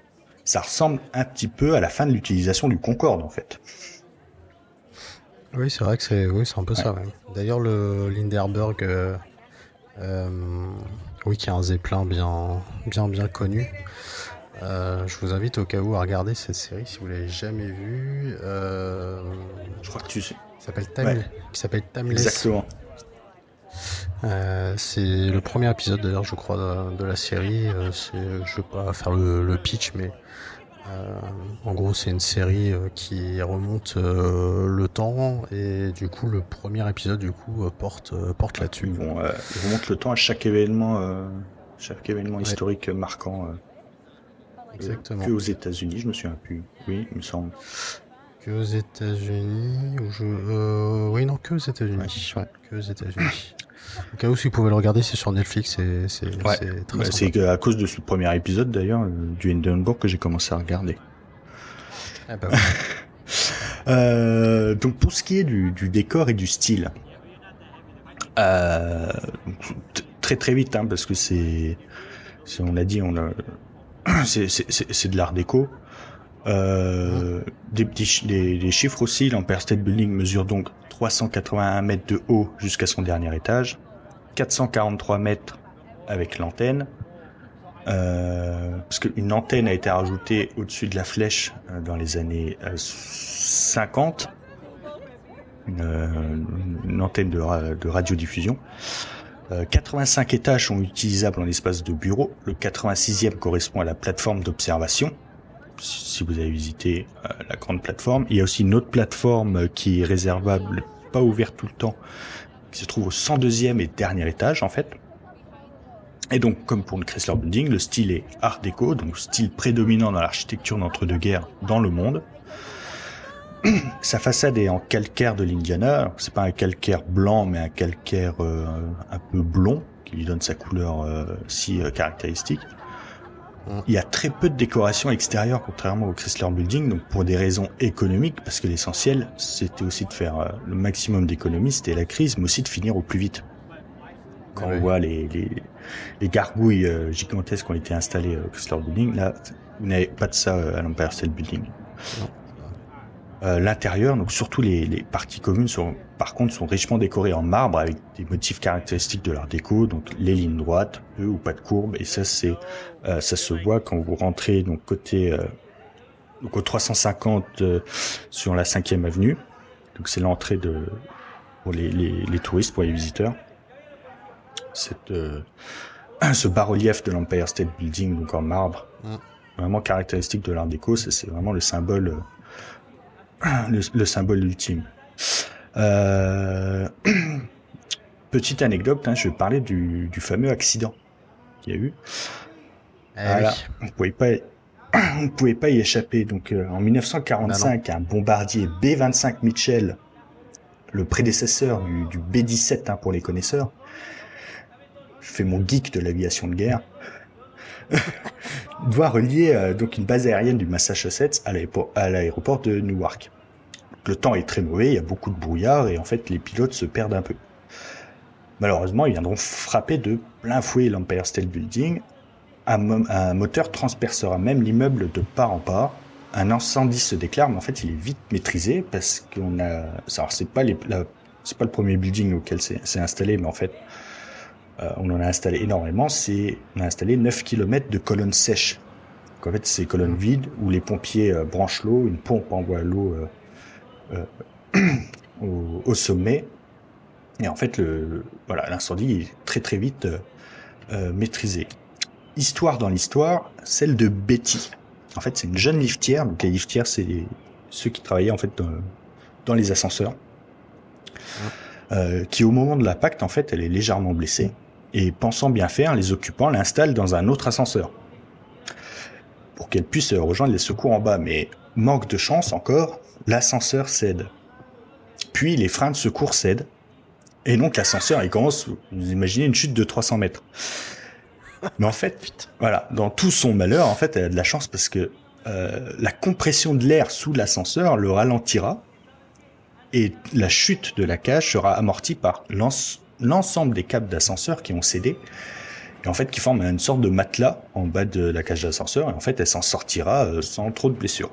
ça ressemble un petit peu à la fin de l'utilisation du Concorde en fait. Oui, c'est vrai que c'est oui, c'est un peu ça. D'ailleurs, le Linderberg, euh, euh, oui, qui est un Zeppelin bien, bien, bien connu. Euh, je vous invite au cas où à regarder cette série si vous l'avez jamais vue. je crois que tu sais. Qui s'appelle Timeless. Exactement. Euh, c'est le premier épisode d'ailleurs je crois de, la série. Euh, je vais pas faire le, pitch mais euh, en gros c'est une série qui remonte le temps et du coup le premier épisode du coup porte porte là-dessus. Bon, ils remontent le temps à chaque événement chaque événement historique marquant. Exactement. que aux États-Unis, je me souviens plus. Oui, il me semble. Que aux États-Unis, je... oui non que aux États-Unis, que aux États-Unis. Au cas où, si vous pouvez le regarder, c'est sur Netflix. C'est C'est à cause de ce premier épisode, d'ailleurs, euh, du Hindenburg, que j'ai commencé à regarder. Ah bah *laughs* euh, donc, pour ce qui est du, décor et du style, euh, très très vite, hein, parce que c'est, on l'a dit, on a, c'est de l'art déco. Euh, des petits des, chiffres aussi, l'Empire State Building mesure donc 381 mètres de haut jusqu'à son dernier étage, 443 mètres avec l'antenne, euh, parce qu'une antenne a été rajoutée au-dessus de la flèche euh, dans les années 50, une, antenne de, de radiodiffusion. 85 étages sont utilisables en espace de bureau, le 86e correspond à la plateforme d'observation, si vous avez visité euh, la grande plateforme. Il y a aussi une autre plateforme qui est réservable, pas ouverte tout le temps, qui se trouve au 102e et dernier étage en fait. Et donc, comme pour le Chrysler Building, le style est Art déco, donc style prédominant dans l'architecture d'entre-deux-guerres dans le monde. *clears throat* Sa façade est en calcaire de l'Indiana. C'est pas un calcaire blanc, mais un calcaire euh, un peu blond qui lui donne sa couleur euh, si caractéristique. Il y a très peu de décoration extérieure, contrairement au Chrysler Building, donc pour des raisons économiques, parce que l'essentiel, c'était aussi de faire euh, le maximum d'économies, c'était la crise, mais aussi de finir au plus vite. Quand on voit les, les, les gargouilles euh, gigantesques qui ont été installées au Chrysler Building, là, vous n'avez pas de ça euh, à l'Empire State Building. Euh, l'intérieur, donc surtout les, les, parties communes, sont, par contre, sont richement décorées en marbre avec des motifs caractéristiques de l'art déco, donc les lignes droites, peu ou pas de courbe, et ça c'est, euh, ça se voit quand vous rentrez donc côté, euh, donc au 350 sur la 5e avenue, donc c'est l'entrée de pour les, les, les, touristes, pour les visiteurs. Cette, *clears throat* ce bas-relief de l'Empire State Building, donc en marbre, mm. vraiment caractéristique de l'art déco, c'est vraiment le symbole le, symbole ultime. Euh... *clears throat* Petite anecdote, hein, je vais parler du, du fameux accident qu'il y a eu. Eh voilà, on pouvait pas, on ne pouvait pas y échapper. Donc, euh, en 1945, un bombardier B-25 Mitchell, le prédécesseur du, du B-17 hein, pour les connaisseurs, je fais mon geek de l'aviation de guerre, doit relier donc une base aérienne du Massachusetts à l'aéroport de Newark. Le temps est très mauvais, il y a beaucoup de brouillard et en fait les pilotes se perdent un peu. Malheureusement, ils viendront frapper de plein fouet l'Empire State Building. Un, moteur transpercera même l'immeuble de part en part. Un incendie se déclare, mais en fait, il est vite maîtrisé parce qu'on a. Alors, c'est pas les, c'est pas le premier building auquel c'est installé, mais en fait, euh, on en a installé énormément. C'est, on a installé 9 km de colonnes sèches. Donc, en fait, c'est colonnes vides où les pompiers euh, branchent l'eau, une pompe envoie l'eau euh, *clears throat* au, au, sommet et en fait, le, voilà, l'incendie est très très vite euh, euh, maîtrisé. Histoire dans l'histoire, celle de Betty. En fait, c'est une jeune liftière. Donc les liftières, c'est ceux qui travaillaient en fait dans, les ascenseurs. Euh, qui au moment de l'impact, en fait, elle est légèrement blessée. Et pensant bien faire, les occupants l'installent dans un autre ascenseur. Pour qu'elle puisse rejoindre les secours en bas. Mais manque de chance encore, l'ascenseur cède. Puis les freins de secours cèdent et donc l'ascenseur, il commence, vous imaginez une chute de 300 mètres. Mais en fait, voilà, dans tout son malheur, en fait, elle a de la chance parce que euh, la compression de l'air sous l'ascenseur le ralentira et la chute de la cage sera amortie par l'ensemble des câbles d'ascenseur qui ont cédé et en fait qui forment une sorte de matelas en bas de la cage d'ascenseur et en fait elle s'en sortira euh, sans trop de blessures.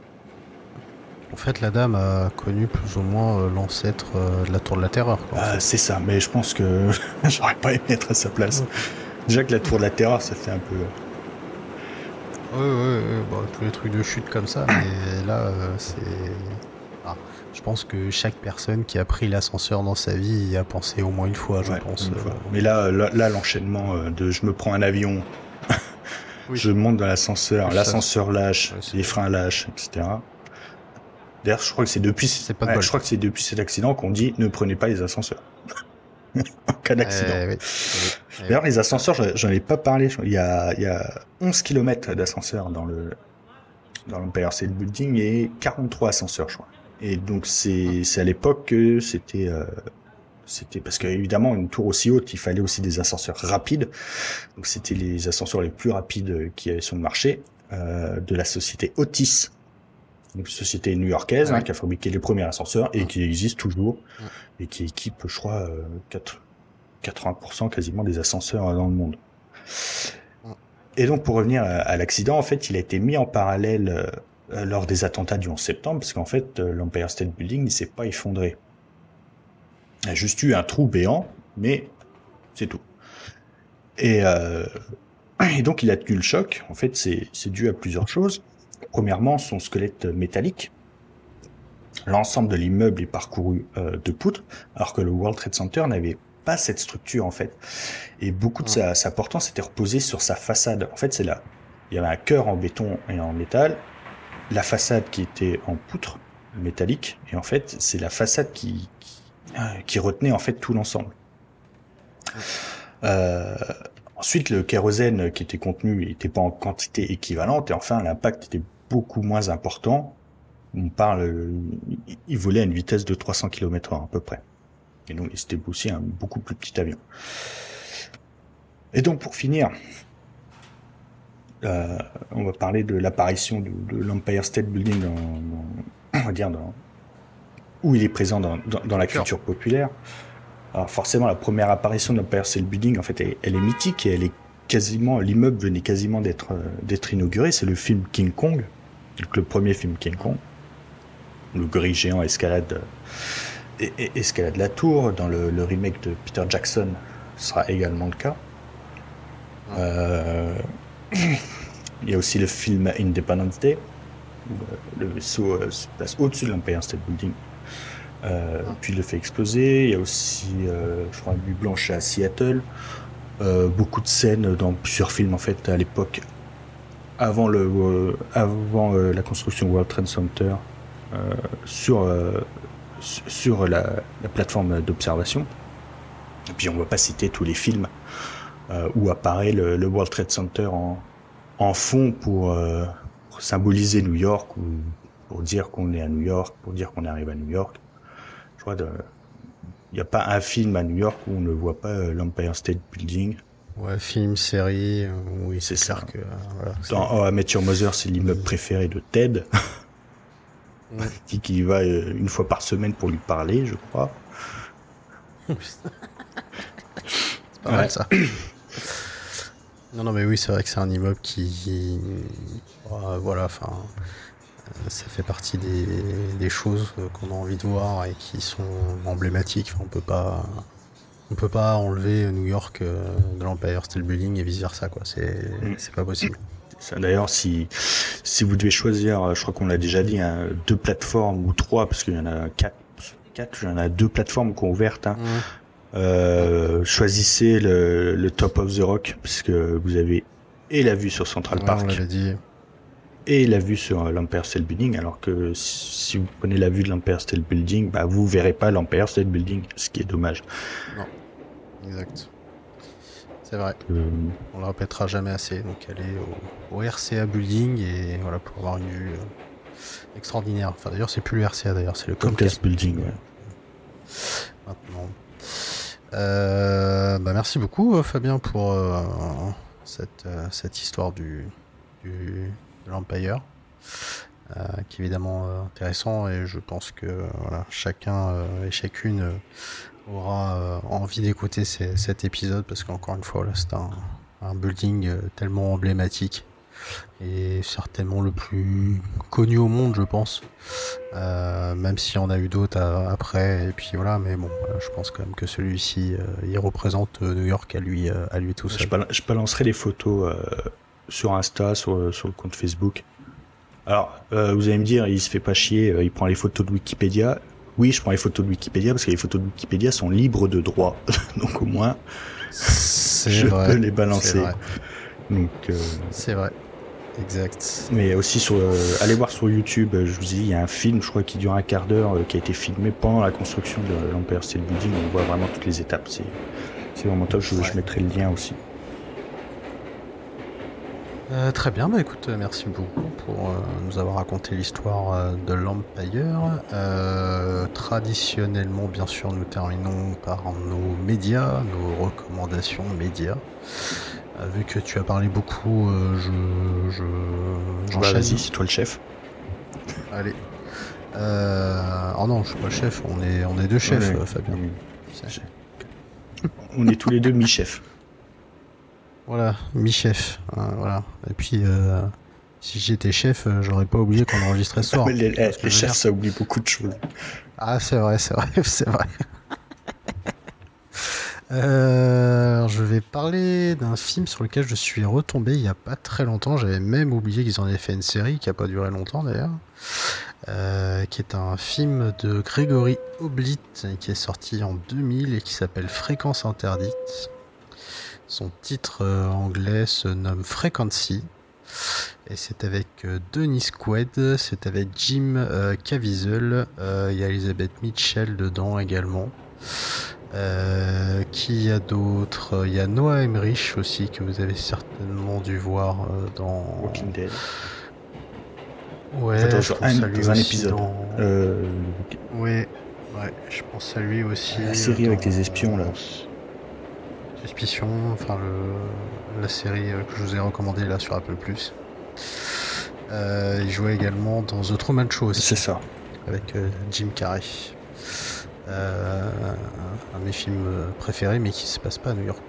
En fait, la dame a connu plus ou moins euh, l'ancêtre euh, de la tour de la terreur. Ah, c'est ça, mais je pense que *laughs* j'aurais pas aimé être à sa place. Déjà que la tour de la terreur, ça fait un peu. Oui, oui, oui. tous les trucs de chute comme ça, mais là, euh, c'est. Je pense que chaque personne qui a pris l'ascenseur dans sa vie y a pensé au moins une fois, je pense. Mais là, là, l'enchaînement de je me prends un avion, *laughs* je monte dans l'ascenseur, l'ascenseur lâche, les freins lâchent, etc. D'ailleurs, je crois que c'est depuis, je crois que c'est depuis cet accident qu'on dit ne prenez pas les ascenseurs. *laughs* en cas d'accident. Eh D'ailleurs, les ascenseurs, j'en ai pas parlé. Il y a, il y a 11 km d'ascenseurs dans le, dans l'Empire State Building et 43 ascenseurs, je crois. Et donc, c'est, c'est à l'époque que c'était, euh, c'était parce qu'évidemment, une tour aussi haute, il fallait aussi des ascenseurs rapides. Donc, c'était les ascenseurs les plus rapides qui avaient sur le marché, euh, de la société Otis une société new-yorkaise hein, qui a fabriqué les premiers ascenseurs et qui existe toujours et qui équipe, je crois, 80% euh, quasiment des ascenseurs dans le monde. Et donc pour revenir à, l'accident, en fait, il a été mis en parallèle euh, lors des attentats du 11 septembre, parce qu'en fait, euh, l'Empire State Building ne s'est pas effondré. Il a juste eu un trou béant, mais c'est tout. Et, *clears throat* et donc il a tenu le choc. En fait, c'est dû à plusieurs choses. Premièrement, son squelette métallique. L'ensemble de l'immeuble est parcouru euh, de poutres, alors que le World Trade Center n'avait pas cette structure en fait. Et beaucoup de sa, sa portance était reposée sur sa façade. En fait, c'est là. Il y avait un cœur en béton et en métal, la façade qui était en poutre métallique, et en fait, c'est la façade qui, qui, retenait en fait tout l'ensemble. Euh, ensuite, le kérosène qui était contenu n'était pas en quantité équivalente, et enfin, l'impact était beaucoup moins important. On parle, il volait à une vitesse de 300 km h à peu près. Et donc, c'était aussi un beaucoup plus petit avion. Et donc, pour finir, euh, on va parler de l'apparition de, l'Empire State Building dans, *clears throat* on va dire dans, où il est présent dans, dans, la culture populaire. Alors forcément, la première apparition de l'Empire State Building, en fait, elle, elle, est mythique et elle est quasiment, l'immeuble venait quasiment d'être d'être inauguré. C'est le film King Kong donc le premier film King Kong. Le gris géant escalade, escalade la tour. Dans le, remake de Peter Jackson, ce sera également le cas. Euh, il y a aussi le film Independence Day, où euh, le vaisseau euh, se place au-dessus de l'Empire State Building. puis il le fait exploser. Il y a aussi, je crois, une nuit blanche à Seattle. beaucoup de scènes dans plusieurs films en fait à l'époque avant, le, euh, avant euh, la construction World Trade Center euh, sur, sur la, plateforme d'observation. Et puis on ne va pas citer tous les films où apparaît le, World Trade Center en, en fond pour, symboliser New York ou pour dire qu'on est à New York, pour dire qu'on arrive à New York. Je il n'y a pas un film à New York où on ne voit pas l'Empire State Building Ouais, film, série, oui, c'est ça. Que, voilà, Dans Oh, Met Your Mother, c'est l'immeuble préféré de Ted. *laughs* *laughs* Qu'il y va une fois par semaine pour lui parler, je crois. *laughs* c'est pas mal ça. Non, non, mais oui, c'est vrai que c'est un immeuble qui. voilà, enfin. Ça fait partie des, choses qu'on a envie de voir et qui sont emblématiques. on peut pas. On peut pas enlever New York euh, de l'Empire State Building et vice versa, quoi. C'est, mm. c'est pas possible. D'ailleurs, si, si vous devez choisir, je crois qu'on l'a déjà dit, hein, deux plateformes ou trois, parce qu'il y en a quatre, quatre, il y en a deux plateformes qui ont ouvertes. Hein. Euh, choisissez le, le, Top of the Rock puisque vous avez et la vue sur Central Park et la vue sur l'Empire State Building alors que si vous prenez la vue de l'Empire State Building bah vous verrez pas l'Empire State Building ce qui est dommage. Non. Exact. C'est vrai. Euh... on le répétera jamais assez. Donc aller au, RCA Building et voilà pour avoir une vue euh, extraordinaire. Enfin d'ailleurs c'est plus le RCA d'ailleurs c'est le Comcast, Building ouais. maintenant euh, bah merci beaucoup euh, Fabien pour euh, cette, histoire du, de l'Empire, qui est évidemment intéressant et je pense que chacun et chacune aura envie d'écouter cet épisode parce qu'encore une fois c'est un building tellement emblématique et certainement le plus connu au monde, je pense. Euh, même s'il y en a eu d'autres après, et puis voilà, mais bon, je pense quand même que celui-ci, euh, il représente New York à lui, euh, à lui tout seul. Je, balancerai les photos sur Insta, sur, sur le compte Facebook. Alors, vous allez me dire, il se fait pas chier, il prend les photos de Wikipédia. Oui, je prends les photos de Wikipédia parce que les photos de Wikipédia sont libres de droit, *laughs* donc au moins, je peux les balancer. Donc, c'est vrai. Exact. Mais aussi sur, euh, allez voir sur YouTube, je vous dis, il y a un film, je crois, qui dure un quart d'heure, euh, qui a été filmé pendant la construction de l'Empire State Building. On voit vraiment toutes les étapes. C'est, vraiment top. Je, je, mettrai le lien aussi. Euh, très bien, bah écoute, merci beaucoup pour nous avoir raconté l'histoire de l'Empire. traditionnellement, bien sûr, nous terminons par nos médias, nos recommandations médias. Euh, vu que tu as parlé beaucoup, euh, je, je j'enchaîne. Bah, vas-y, c'est toi le chef. Allez. Euh... Oh non, je suis pas le chef. On est, on est deux chefs, Fabien. On est tous les deux mi-chefs. Voilà, mi-chef. Hein, voilà. Et puis, euh, si j'étais chef, j'aurais pas oublié qu'on enregistrait ce soir. *laughs* les, les chefs, ça oublie beaucoup de choses. Ah, c'est vrai, c'est vrai, *laughs* c'est vrai. Euh, je vais parler d'un film sur lequel je suis retombé il n'y a pas très longtemps. J'avais même oublié qu'ils en avaient fait une série qui n'a pas duré longtemps d'ailleurs. Euh, qui est un film de Grégory Oblit qui est sorti en 2000 et qui s'appelle Fréquence interdite. Son titre euh, anglais se nomme Frequency. Et c'est avec euh, Denis Quaid, c'est avec Jim Caviezel, il y a Elizabeth Mitchell dedans également. Euh, qui y a d'autres Il y a Noah Emmerich aussi que vous avez certainement dû voir euh, dans Walking Dead. Ouais, je pense un, à lui aussi épisode. Dans... Euh... Ouais, ouais, je pense à lui aussi. La série avec les espions là. Suspicion, enfin le... la série euh, que je vous ai recommandée là sur Apple Plus. Euh, il jouait également dans The Truman Show aussi. C'est ça. Avec Jim Carrey. Euh, un de mes films préférés, mais qui se passe pas à New York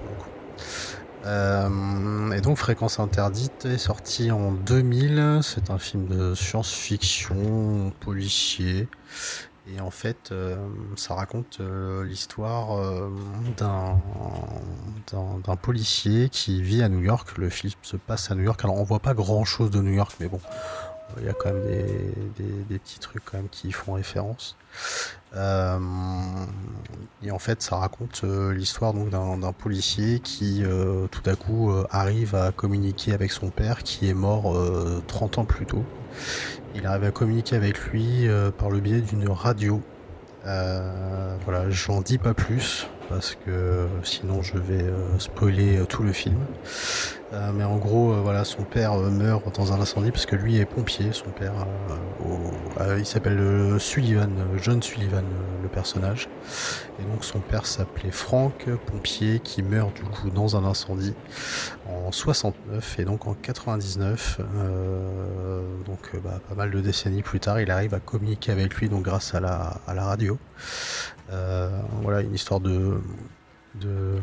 euh, et donc Fréquence interdite est sorti en 2000. C'est un film de science-fiction policier. Et en fait, euh, ça raconte l'histoire d'un d'un policier qui vit à New York. Le film se passe à New York. Alors on voit pas grand chose de New York, mais bon, il y a quand même des, des, petits trucs quand même qui font référence. Euh, et en fait, ça raconte euh, l'histoire donc d'un policier qui euh, tout à coup arrive à communiquer avec son père qui est mort 30 ans plus tôt. Il arrive à communiquer avec lui par le biais d'une radio. voilà, j'en dis pas plus parce que sinon je vais spoiler tout le film. Euh, mais en gros, euh, voilà, son père euh, meurt dans un incendie parce que lui est pompier. Son père, il s'appelle Sullivan, John Sullivan, le personnage. Et donc son père s'appelait Frank, pompier, qui meurt du coup dans un incendie en 69 et donc en 99, donc bah, pas mal de décennies plus tard, il arrive à communiquer avec lui donc grâce à la radio. voilà, une histoire de, de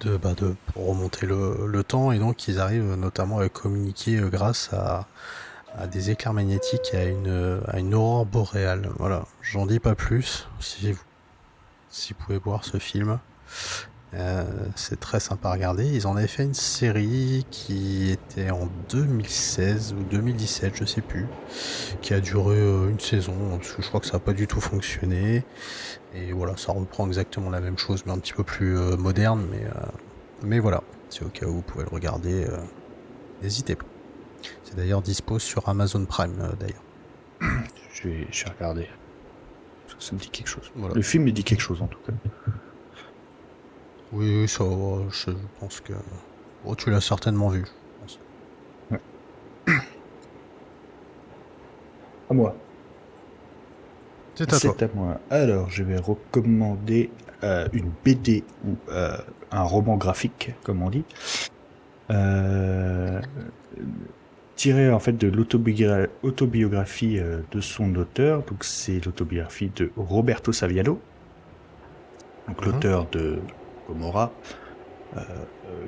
de, bah de remonter le, temps et donc ils arrivent notamment à communiquer euh, grâce à, à des éclairs magnétiques et à une, à une aurore boréale. Voilà, j'en dis pas plus. Si vous, si vous pouvez voir ce film, euh, c'est très sympa à regarder. Ils en avaient fait une série qui était en 2016 ou 2017, je sais plus, qui a duré euh, une saison, parce que je crois que ça n'a pas du tout fonctionné. Et voilà, ça reprend exactement la même chose, mais un petit peu plus euh, moderne. Mais, mais voilà, c'est au cas où vous pouvez le regarder, n'hésitez pas. C'est d'ailleurs dispo sur Amazon Prime, d'ailleurs. Je vais, je vais regarder. Ça me dit quelque chose. Le film me dit quelque chose en tout cas. Oui, ça, je pense que. Oh, tu l'as certainement vu. Ouais. À moi. C'est à toi. à moi. Alors, je vais recommander euh, une BD ou euh, un roman graphique, comme on dit, euh, tiré en fait de l'autobiographie de son auteur. Donc, c'est l'autobiographie de Roberto Saviano, donc uh-huh. l'auteur de Gomorrah, euh,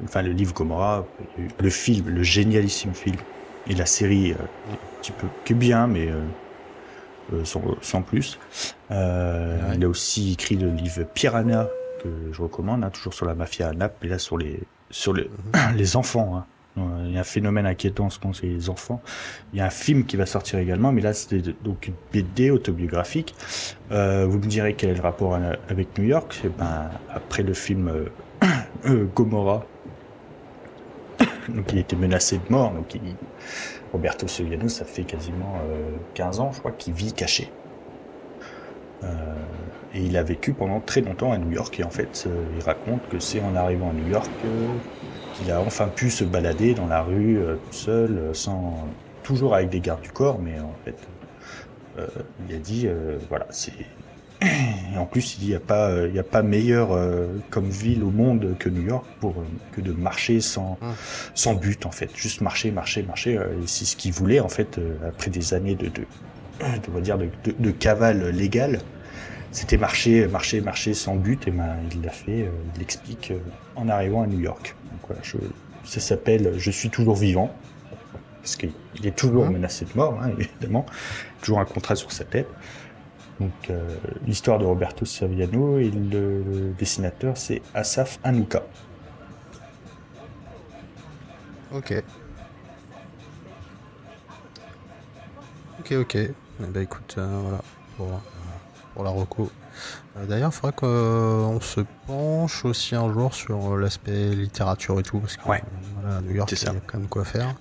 enfin le livre Gomorrah, le film, le génialissime film, et la série, euh, un petit peu, qui est bien, mais euh, sans, plus. Il a aussi écrit le livre Piranha, que je recommande, hein, toujours sur la mafia à Naples, et là sur les, sur les, mhm. *coughs* les enfants. Hein. Il y a un phénomène inquiétant ce c'est les enfants. Il y a un film qui va sortir également, mais là, c'est donc une BD autobiographique. Euh, vous me direz quel est le rapport avec New York ben, Après le film euh, *coughs* euh, Gomorrah, donc il était menacé de mort. Donc il, Roberto Soriano, ça fait quasiment 15 ans, je crois, qu'il vit caché. et il a vécu pendant très longtemps à New York. Et en fait, il raconte que c'est en arrivant à New York il a enfin pu se balader dans la rue euh, tout seul, euh, sans toujours avec des gardes du corps, mais en fait, euh, il a dit, voilà, c'est *clears throat* et en plus, il n'y a pas, il a pas meilleur comme ville au monde que New York pour que de marcher sans, hum. sans but en fait, juste marcher, marcher, marcher. c'est ce qu'il voulait en fait après des années de, de, de, dire de, de, de cavale légale. C'était marcher, marcher, marcher sans but et ben il l'a fait. il l'explique en arrivant à New York ça s'appelle Je suis toujours vivant, parce qu'il est toujours menacé de mort, hein, *laughs* évidemment, toujours un contrat sur sa tête. Donc euh, l'histoire de Roberto Saviano et le, dessinateur c'est Asaf Anouka. Ok. Ok, ok. Eh ben, écoute, euh, voilà, pour, pour la reco. Euh, d'ailleurs, il faudrait qu'on se penche aussi un jour sur l'aspect littérature et tout, parce que à New York, il y a quand même quoi faire.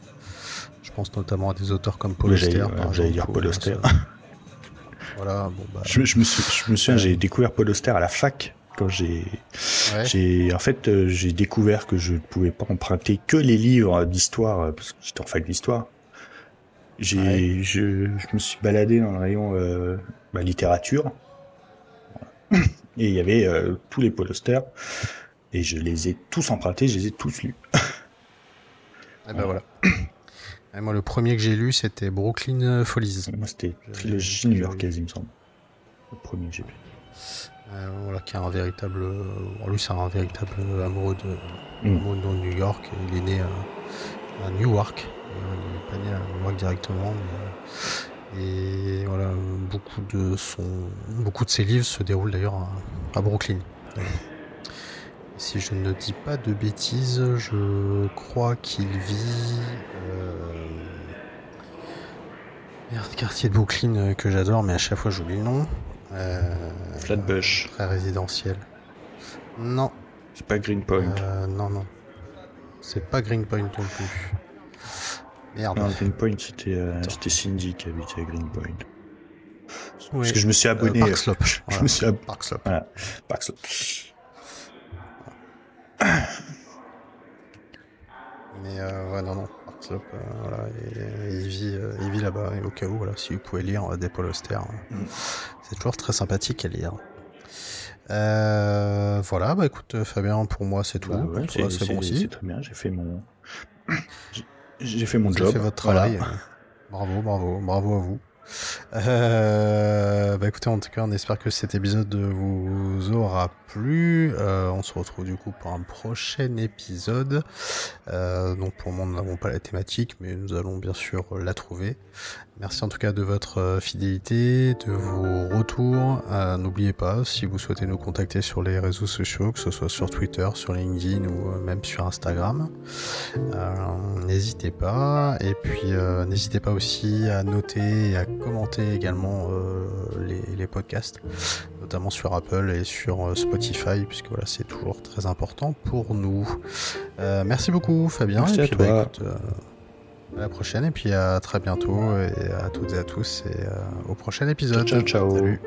Je pense notamment à des auteurs comme Paul Auster. J'allais dire Paul Auster. voilà, *laughs* bon, bah, je, me je, me souviens, j'ai découvert Paul Auster à la fac quand j'ai j'ai en fait euh, j'ai découvert que je ne pouvais pas emprunter que les livres d'histoire euh, parce que j'étais en fac d'histoire j'ai je, je, me suis baladé dans le rayon euh, bah, littérature et il y avait euh, tous les posters. Et je les ai tous empruntés, je les ai tous lus. et ben voilà. Et moi, le premier que j'ai lu, c'était Brooklyn Follies. Moi, c'était Trilogie New York, il me semble. Le premier que j'ai lu. Euh, voilà, qui est un véritable. Lui, c'est un véritable amoureux de, mm. de New York. Il est né à Newark. Il n'est pas né à New York directement, mais et voilà, beaucoup de son, beaucoup de ses livres se déroulent d'ailleurs à, Brooklyn. Si je ne dis pas de bêtises, je crois qu'il vit. Euh... Merde, quartier de Brooklyn euh, que j'adore, mais à chaque fois j'oublie le nom. Euh... Flatbush. Très résidentiel. Non. C'est pas Greenpoint. Euh, non, non. C'est pas Greenpoint non plus. Merde. Non, Greenpoint, c'était euh, Cindy qui habitait à Greenpoint. Parce que je me suis abonné. Euh, Park Je me suis abonné. Park Mais ouais, non, non. voilà, il vit, il vit là-bas. Et au cas où, voilà, si vous pouvez lire des Paul Auster, mm. c'est toujours très sympathique à lire. voilà, bah écoute, Fabien, pour moi c'est tout. Bah c'est bon aussi. C'est très bien, j'ai fait mon, j'ai fait mon job. Fait votre travail. Bravo, bravo, bravo à vous. Euh, bah écoutez, en tout cas, on espère que cet épisode vous aura plu. Euh, on se retrouve du coup pour un prochain épisode. Euh, donc pour le moment, nous n'avons pas la thématique, mais nous allons bien sûr la trouver. Merci en tout cas de votre euh, fidélité, de vos retours. Euh, n'oubliez pas, si vous souhaitez nous contacter sur les réseaux sociaux, que ce soit sur Twitter, sur LinkedIn ou euh, même sur Instagram, n'hésitez pas. Et puis n'hésitez pas aussi à noter et à commenter également les, les, podcasts, notamment sur Apple et sur Spotify, puisque voilà, c'est toujours très important pour nous. merci beaucoup Fabien. Merci et puis, à bah. À la prochaine et puis à très bientôt et à toutes et à tous et euh, au prochain épisode. Ciao ciao. Salut.